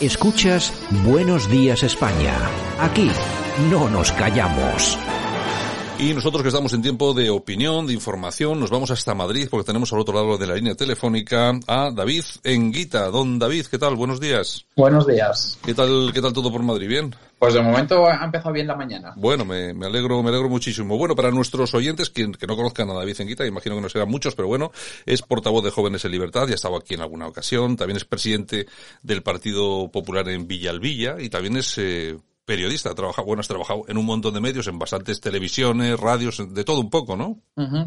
Escuchas Buenos Días España. Aquí no nos callamos. Y nosotros que estamos en tiempo de opinión, de información, nos vamos hasta Madrid porque tenemos al otro lado de la línea telefónica a David Enguita. Don David, ¿qué tal? Buenos días. Buenos días. ¿Qué tal, qué tal todo por Madrid? ¿Bien? Pues de momento ha empezado bien la mañana. Bueno, me, me alegro, me alegro muchísimo. Bueno, para nuestros oyentes que, que no conozcan a David Enguita, imagino que no serán muchos, pero bueno, es portavoz de Jóvenes en Libertad, ya ha estado aquí en alguna ocasión, también es presidente del Partido Popular en Villalvilla y también es eh, periodista, ha trabajado, bueno, has trabajado en un montón de medios, en bastantes televisiones, radios, de todo un poco, ¿no?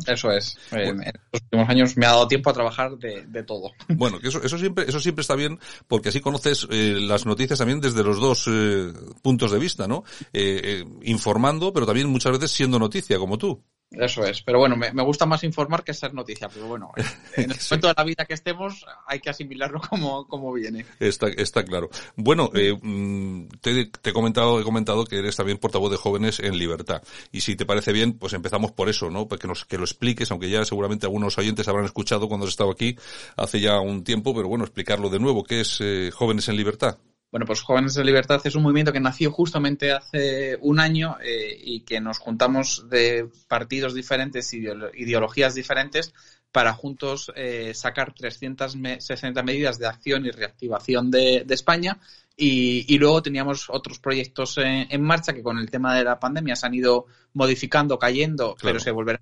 eso es. En los últimos años me ha dado tiempo a trabajar de, de todo. Bueno, que eso, eso siempre, eso siempre está bien, porque así conoces eh, las noticias también desde los dos eh, puntos de vista, ¿no? Eh, informando, pero también muchas veces siendo noticia, como tú. Eso es, pero bueno, me, me, gusta más informar que ser noticia, pero bueno, en el sí. momento de la vida que estemos hay que asimilarlo como, como viene. Está, está claro. Bueno, eh, mm, te, te, he comentado, he comentado que eres también portavoz de jóvenes en libertad. Y si te parece bien, pues empezamos por eso, ¿no? Para que nos, que lo expliques, aunque ya seguramente algunos oyentes habrán escuchado cuando has estado aquí hace ya un tiempo, pero bueno, explicarlo de nuevo, ¿qué es eh, Jóvenes en Libertad? Bueno, pues Jóvenes de Libertad es un movimiento que nació justamente hace un año eh, y que nos juntamos de partidos diferentes, ideologías diferentes, para juntos eh, sacar 360 medidas de acción y reactivación de, de España. Y, y, luego teníamos otros proyectos en, en, marcha que con el tema de la pandemia se han ido modificando, cayendo, claro. pero se volverán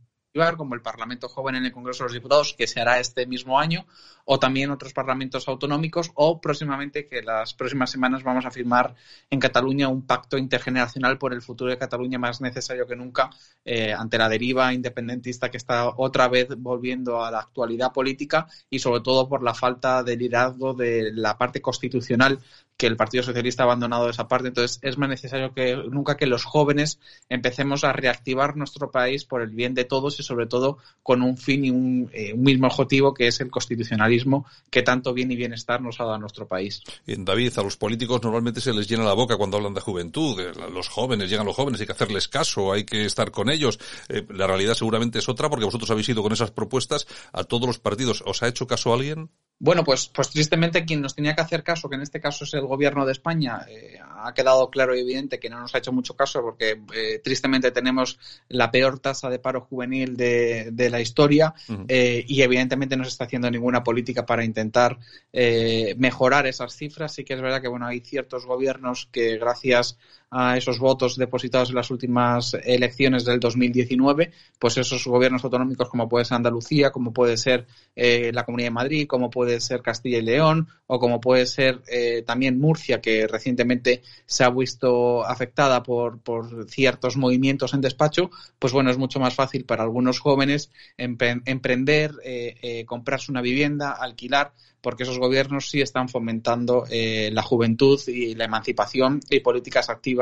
como el Parlamento Joven en el Congreso de los Diputados, que se hará este mismo año, o también otros parlamentos autonómicos, o próximamente, que las próximas semanas vamos a firmar en Cataluña un pacto intergeneracional por el futuro de Cataluña más necesario que nunca eh, ante la deriva independentista que está otra vez volviendo a la actualidad política y sobre todo por la falta de liderazgo de la parte constitucional que el Partido Socialista ha abandonado esa parte. Entonces, es más necesario que nunca que los jóvenes empecemos a reactivar nuestro país por el bien de todos y, sobre todo, con un fin y un, eh, mismo objetivo que es el constitucionalismo que tanto bien y bienestar nos ha dado a nuestro país. David, a los políticos normalmente se les llena la boca cuando hablan de juventud. Los jóvenes, llegan los jóvenes, hay que hacerles caso, hay que estar con ellos. Eh, la realidad seguramente es otra porque vosotros habéis ido con esas propuestas a todos los partidos. ¿Os ha hecho caso alguien? Bueno, pues, pues tristemente quien nos tenía que hacer caso, que en este caso es el gobierno de España, eh, ha quedado claro y evidente que no nos ha hecho mucho caso porque eh, tristemente tenemos la peor tasa de paro juvenil de, de la historia uh -huh. eh, y evidentemente no se está haciendo ninguna política para intentar eh, mejorar esas cifras. Sí que es verdad que bueno hay ciertos gobiernos que gracias a esos votos depositados en las últimas elecciones del 2019, pues esos gobiernos autonómicos como puede ser Andalucía, como puede ser eh, la Comunidad de Madrid, como puede ser Castilla y León o como puede ser eh, también Murcia, que recientemente se ha visto afectada por, por, ciertos movimientos en despacho, pues bueno, es mucho más fácil para algunos jóvenes empre emprender, eh, eh, comprarse una vivienda, alquilar, porque esos gobiernos sí están fomentando eh, la juventud y la emancipación y políticas activas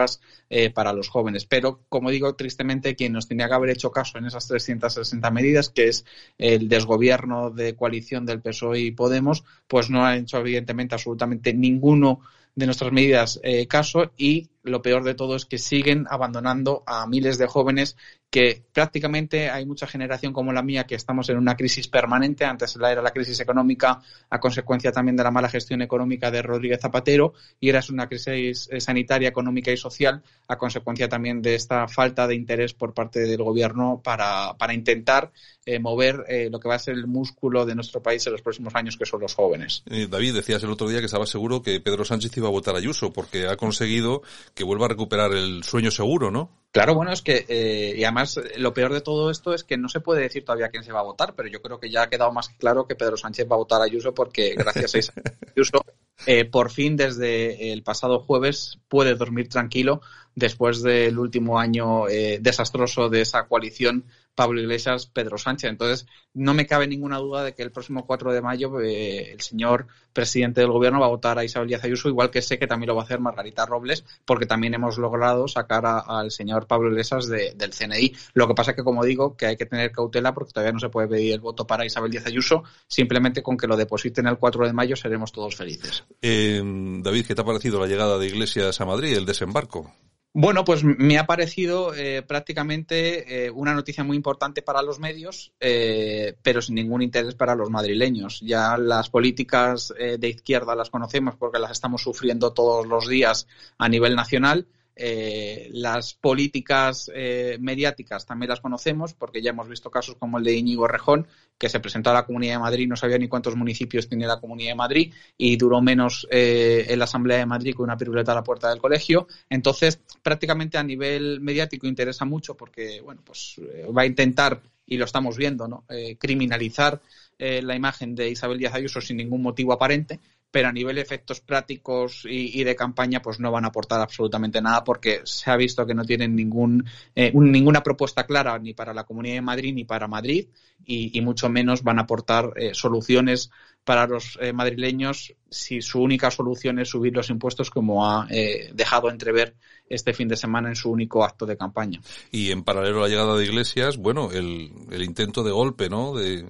eh, para los jóvenes. Pero, como digo, tristemente, quien nos tenía que haber hecho caso en esas 360 medidas, que es el desgobierno de coalición del PSOE y Podemos, pues no ha hecho, evidentemente, absolutamente ninguno de nuestras medidas eh, caso y lo peor de todo es que siguen abandonando a miles de jóvenes que prácticamente hay mucha generación como la mía que estamos en una crisis permanente. Antes era la crisis económica a consecuencia también de la mala gestión económica de Rodríguez Zapatero y era una crisis eh, sanitaria, económica y social a consecuencia también de esta falta de interés por parte del gobierno para, para intentar eh, mover eh, lo que va a ser el músculo de nuestro país en los próximos años, que son los jóvenes. David, decías el otro día que estaba seguro que Pedro Sánchez iba a votar a Ayuso porque ha conseguido que vuelva a recuperar el sueño seguro, ¿no? Claro, bueno, es que, eh, y además lo peor de todo esto es que no se puede decir todavía quién se va a votar, pero yo creo que ya ha quedado más claro que Pedro Sánchez va a votar a Ayuso porque gracias a Ayuso, eh, por fin desde el pasado jueves puede dormir tranquilo después del último año eh, desastroso de esa coalición Pablo Iglesias, Pedro Sánchez. Entonces, no me cabe ninguna duda de que el próximo 4 de mayo eh, el señor presidente del gobierno va a votar a Isabel Díaz Ayuso, igual que sé que también lo va a hacer Margarita Robles, porque también hemos logrado sacar al señor Pablo Iglesias de, del CNI. Lo que pasa es que, como digo, que hay que tener cautela porque todavía no se puede pedir el voto para Isabel Díaz Ayuso, simplemente con que lo depositen el 4 de mayo seremos todos felices. Eh, David, ¿qué te ha parecido la llegada de Iglesias a Madrid, el desembarco? Bueno, pues me ha parecido eh, prácticamente eh, una noticia muy importante para los medios, eh, pero sin ningún interés para los madrileños. Ya las políticas de izquierda las conocemos porque las estamos sufriendo todos los días a nivel nacional eh, las políticas eh, mediáticas también las conocemos porque ya hemos visto casos como el de Íñigo Rejón, que se presentó a la Comunidad de Madrid, no sabía ni cuántos municipios tiene la Comunidad de Madrid y duró menos eh, en la Asamblea de Madrid con una piruleta a la puerta del colegio. Entonces, prácticamente a nivel mediático interesa mucho porque, bueno, pues va a intentar, y lo estamos viendo, ¿no? criminalizar la imagen de Isabel Díaz Ayuso sin ningún motivo aparente pero a nivel de efectos prácticos y, de campaña, pues no van a aportar absolutamente nada porque se ha visto que no tienen ningún, eh, ninguna propuesta clara ni para la Comunidad de Madrid ni para Madrid y, mucho menos van a aportar eh, soluciones para los eh, madrileños si su única solución es subir los impuestos como ha eh, dejado entrever este fin de semana en su único acto de campaña. Y en paralelo a la llegada de Iglesias, bueno, el, intento de golpe, ¿no? De,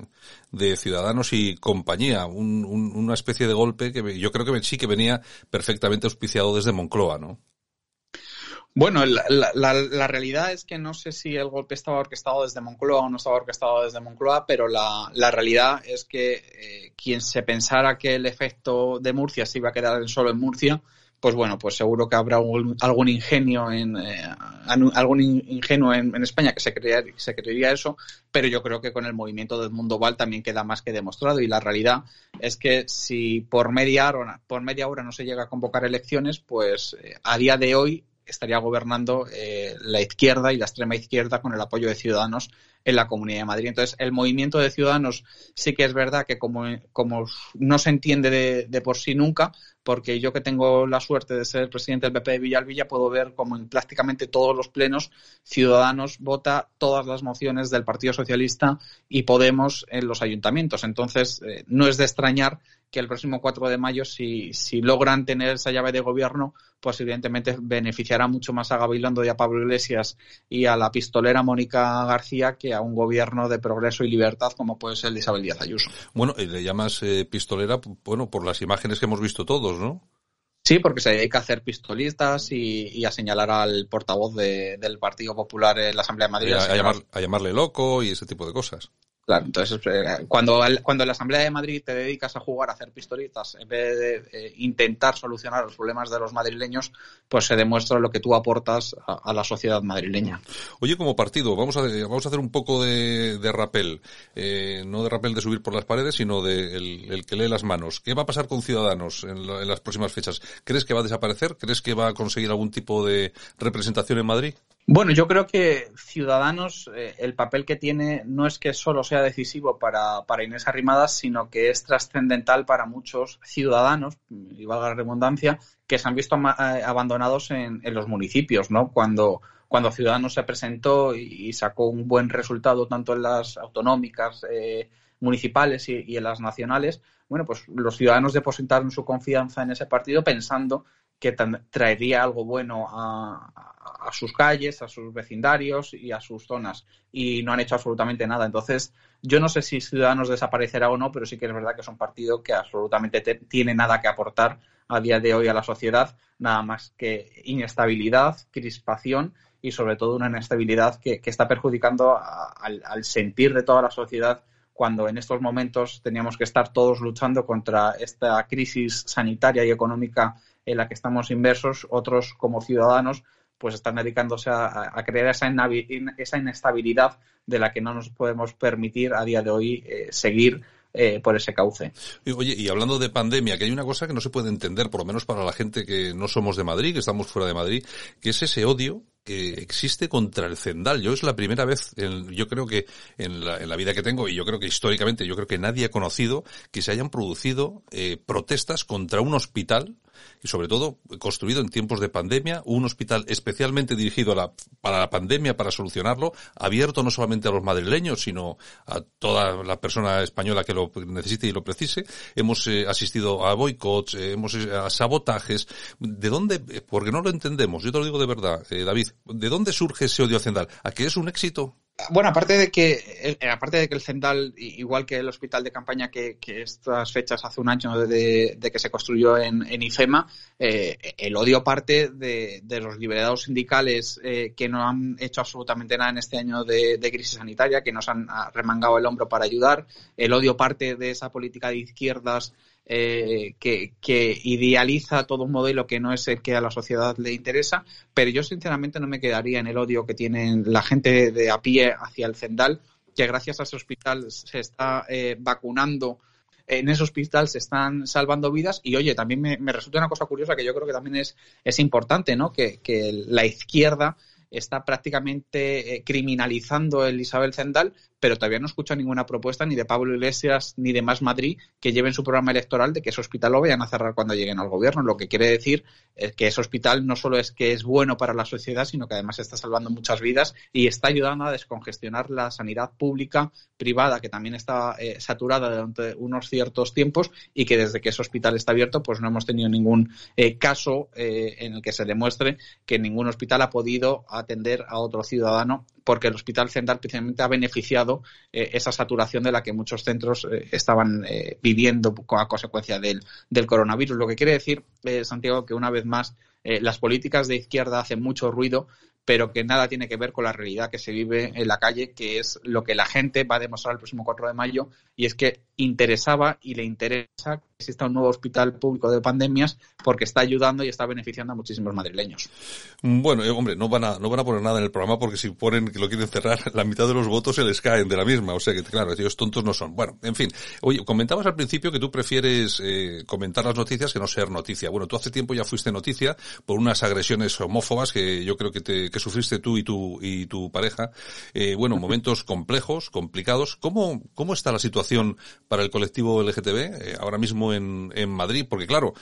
Ciudadanos y compañía, una especie de golpe que yo creo que sí que venía perfectamente auspiciado desde Moncloa, ¿no? Bueno, la, realidad es que no sé si el golpe estaba orquestado desde Moncloa o no estaba orquestado desde Moncloa, pero la, realidad es que eh, quien se pensara que el efecto de Murcia se iba a quedar solo en Murcia, pues bueno, pues seguro que habrá algún, ingenio en eh, algún ingenuo en, España que se, se creería eso, pero yo creo que con el movimiento del mundo Val también queda más que demostrado. Y la realidad es que si por media hora, por media hora no se llega a convocar elecciones, pues eh, a día de hoy estaría gobernando eh, la izquierda y la extrema izquierda con el apoyo de Ciudadanos en la Comunidad de Madrid. Entonces, el movimiento de Ciudadanos sí que es verdad que como, como no se entiende de, por sí nunca, porque yo que tengo la suerte de ser presidente del PP de Villalvilla, puedo ver como en prácticamente todos los plenos Ciudadanos vota todas las mociones del Partido Socialista y Podemos en los ayuntamientos. Entonces, eh, no es de extrañar que el próximo 4 de mayo, si, si logran tener esa llave de gobierno, pues evidentemente beneficiará mucho más a Gabilondo y a Pablo Iglesias y a la pistolera Mónica García que a un gobierno de progreso y libertad como puede ser el de Isabel Díaz Ayuso. Bueno, y le llamas eh, pistolera, bueno, por las imágenes que hemos visto todos, ¿no? Sí, porque se dedica a hacer pistolistas y, a señalar al portavoz del Partido Popular en la Asamblea de Madrid. a llamarle loco y ese tipo de cosas. Claro, entonces eh, cuando, cuando en la Asamblea de Madrid te dedicas a jugar a hacer pistolitas en vez de eh, intentar solucionar los problemas de los madrileños, pues se demuestra lo que tú aportas a, la sociedad madrileña. Oye, como partido, vamos a, vamos a hacer un poco de, de rapel, eh, no de rapel de subir por las paredes, sino de el, que lee las manos. ¿Qué va a pasar con Ciudadanos en, en las próximas fechas? ¿Crees que va a desaparecer? ¿Crees que va a conseguir algún tipo de representación en Madrid? Bueno, yo creo que Ciudadanos, eh, el papel que tiene no es que solo sea decisivo para, para Inés Arrimadas, sino que es trascendental para muchos ciudadanos, y valga la redundancia, que se han visto eh, abandonados en, en, los municipios, ¿no? Cuando, cuando Ciudadanos se presentó y, sacó un buen resultado tanto en las autonómicas, eh, municipales y, en las nacionales, bueno, pues los ciudadanos depositaron su confianza en ese partido pensando que traería algo bueno a, a, sus calles, a sus vecindarios y a sus zonas. Y no han hecho absolutamente nada. Entonces, yo no sé si Ciudadanos desaparecerá o no, pero sí que es verdad que es un partido que absolutamente tiene nada que aportar a día de hoy a la sociedad, nada más que inestabilidad, crispación y sobre todo una inestabilidad que, está perjudicando al sentir de toda la sociedad cuando en estos momentos teníamos que estar todos luchando contra esta crisis sanitaria y económica en la que estamos inversos, otros como ciudadanos pues están dedicándose a, crear esa, esa, inestabilidad de la que no nos podemos permitir a día de hoy eh, seguir eh, por ese cauce. Oye, y hablando de pandemia, que hay una cosa que no se puede entender, por lo menos para la gente que no somos de Madrid, que estamos fuera de Madrid, que es ese odio que existe contra el Zendal. Yo es la primera vez, yo creo que en la, en la, vida que tengo, y yo creo que históricamente, yo creo que nadie ha conocido que se hayan producido eh, protestas contra un hospital y sobre todo construido en tiempos de pandemia, un hospital especialmente dirigido a la, para la pandemia, para solucionarlo, abierto no solamente a los madrileños, sino a toda la persona española que lo necesite y lo precise. Hemos eh, asistido a boicots, eh, hemos a sabotajes. ¿De dónde? Porque no lo entendemos. Yo te lo digo de verdad, David. ¿De dónde surge ese odio hacendal? ¿A qué es un éxito? Bueno, aparte de que eh, aparte de que el Cendal, igual que el hospital de campaña que, estas fechas hace un año de, que se construyó en, IFEMA, eh, el odio parte de, los liberados sindicales eh, que no han hecho absolutamente nada en este año de, crisis sanitaria, que nos han remangado el hombro para ayudar. El odio parte de esa política de izquierdas eh, que, idealiza todo un modelo que no es el que a la sociedad le interesa, pero yo sinceramente no me quedaría en el odio que tienen la gente de a pie hacia el Zendal, que gracias a ese hospital se está eh, vacunando en ese hospital se están salvando vidas y oye, también me, resulta una cosa curiosa que yo creo que también es, es importante, ¿no? Que, que la izquierda está prácticamente eh, criminalizando el Isabel Zendal, pero todavía no escucha ninguna propuesta ni de Pablo Iglesias ni de Más Madrid que lleven su programa electoral de que ese hospital lo vayan a cerrar cuando lleguen al gobierno. Lo que quiere decir es que ese hospital no solo es que es bueno para la sociedad, sino que además está salvando muchas vidas y está ayudando a descongestionar la sanidad pública privada, que también está eh, saturada durante unos ciertos tiempos y que desde que ese hospital está abierto, pues no hemos tenido ningún eh, caso eh, en el que se demuestre que ningún hospital ha podido atender a otro ciudadano porque el Hospital Central precisamente ha beneficiado eh, esa saturación de la que muchos centros eh, estaban eh, viviendo a consecuencia del, del, coronavirus. Lo que quiere decir, Santiago, que una vez más las políticas de izquierda hacen mucho ruido, pero que nada tiene que ver con la realidad que se vive en la calle, que es lo que la gente va a demostrar el próximo 4 de mayo, y es que interesaba y le interesa que exista un nuevo hospital público de pandemias porque está ayudando y está beneficiando a muchísimos madrileños. Bueno, eh, hombre, no van a no van a poner nada en el programa porque si ponen que lo quieren cerrar, la mitad de los votos se les caen de la misma, o sea que claro, ellos tontos no son. Bueno, en fin, oye, comentabas al principio que tú prefieres eh, comentar las noticias que no ser noticia. Bueno, tú hace tiempo ya fuiste noticia por unas agresiones homófobas que yo creo que te que sufriste tú y tu, y tu pareja. Eh, bueno, momentos complejos, complicados. ¿Cómo, ¿Cómo está la situación para el colectivo LGTB eh, ahora mismo en, en Madrid? Porque claro,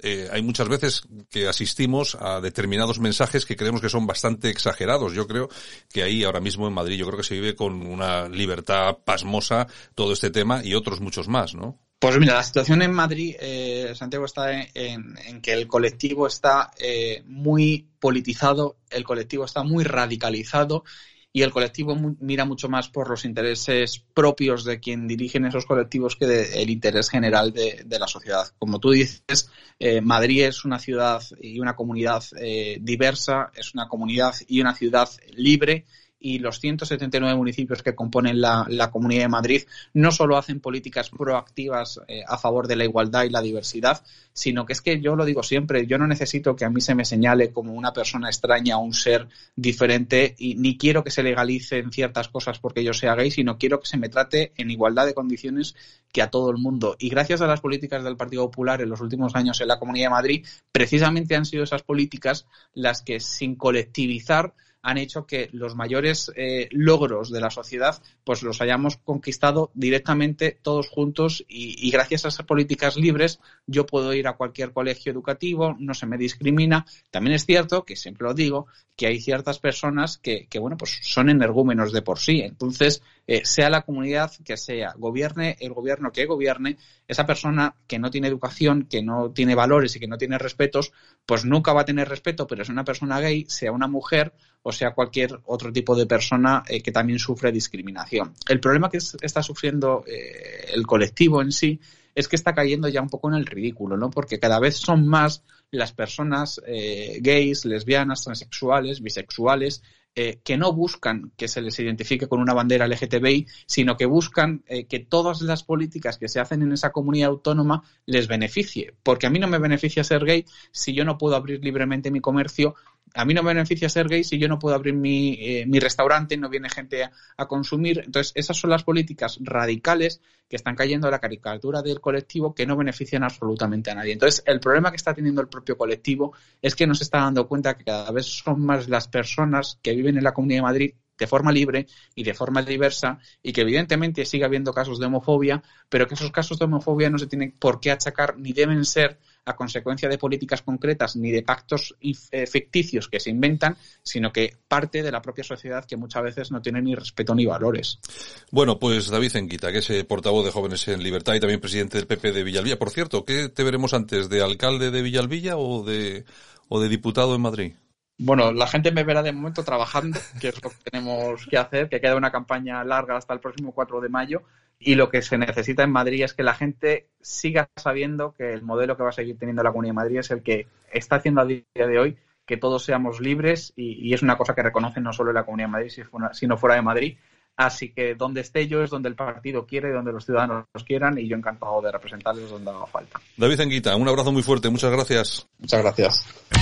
eh, hay muchas veces que asistimos a determinados mensajes que creemos que son bastante exagerados. Yo creo que ahí ahora mismo en Madrid yo creo que se vive con una libertad pasmosa todo este tema y otros muchos más, ¿no? Pues mira, la situación en Madrid, eh, Santiago, está en, que el colectivo está eh, muy politizado, el colectivo está muy radicalizado y el colectivo mira mucho más por los intereses propios de quien dirigen esos colectivos que del interés general de, la sociedad. Como tú dices, eh, Madrid es una ciudad y una comunidad diversa, es una comunidad y una ciudad libre y los 179 municipios que componen la, Comunidad de Madrid no solo hacen políticas proactivas eh, a favor de la igualdad y la diversidad, sino que es que yo lo digo siempre, yo no necesito que a mí se me señale como una persona extraña o un ser diferente y ni quiero que se legalicen ciertas cosas porque yo sea gay, sino quiero que se me trate en igualdad de condiciones que a todo el mundo. Y gracias a las políticas del Partido Popular en los últimos años en la Comunidad de Madrid, precisamente han sido esas políticas las que sin colectivizar han hecho que los mayores eh, logros de la sociedad pues los hayamos conquistado directamente todos juntos y, gracias a esas políticas libres yo puedo ir a cualquier colegio educativo, no se me discrimina. También es cierto, que siempre lo digo, que hay ciertas personas que, que bueno, pues son energúmenos de por sí. Entonces, eh, sea la comunidad que sea, gobierne el gobierno que gobierne, esa persona que no tiene educación, que no tiene valores y que no tiene respetos, pues nunca va a tener respeto, pero es una persona gay, sea una mujer o sea cualquier otro tipo de persona eh, que también sufre discriminación. El problema que está sufriendo eh, el colectivo en sí es que está cayendo ya un poco en el ridículo, ¿no? Porque cada vez son más las personas gays, lesbianas, transexuales, bisexuales, eh, que no buscan que se les identifique con una bandera LGTBI, sino que buscan eh, que todas las políticas que se hacen en esa comunidad autónoma les beneficie. Porque a mí no me beneficia ser gay si yo no puedo abrir libremente mi comercio a mí no me beneficia ser gay si yo no puedo abrir mi, eh, mi restaurante, no viene gente a, consumir. Entonces, esas son las políticas radicales que están cayendo a la caricatura del colectivo que no benefician absolutamente a nadie. Entonces, el problema que está teniendo el propio colectivo es que nos está dando cuenta que cada vez son más las personas que viven en la Comunidad de Madrid de forma libre y de forma diversa y que evidentemente sigue habiendo casos de homofobia, pero que esos casos de homofobia no se tienen por qué achacar ni deben ser a consecuencia de políticas concretas ni de pactos eh, ficticios que se inventan, sino que parte de la propia sociedad que muchas veces no tiene ni respeto ni valores. Bueno, pues David Enquita, que es eh, portavoz de Jóvenes en Libertad y también presidente del PP de Villalvilla. Por cierto, ¿qué te veremos antes, de alcalde de Villalvilla o de, o de diputado en Madrid? Bueno, la gente me verá de momento trabajando, que es lo que tenemos que hacer, que queda una campaña larga hasta el próximo 4 de mayo y lo que se necesita en Madrid es que la gente siga sabiendo que el modelo que va a seguir teniendo la Comunidad de Madrid es el que está haciendo a día de hoy que todos seamos libres y, es una cosa que reconocen no solo en la Comunidad de Madrid, sino fuera de Madrid. Así que donde esté yo es donde el partido quiere, donde los ciudadanos los quieran y yo encantado de representarles donde haga falta. David Enguita, un abrazo muy fuerte, muchas gracias. Muchas gracias.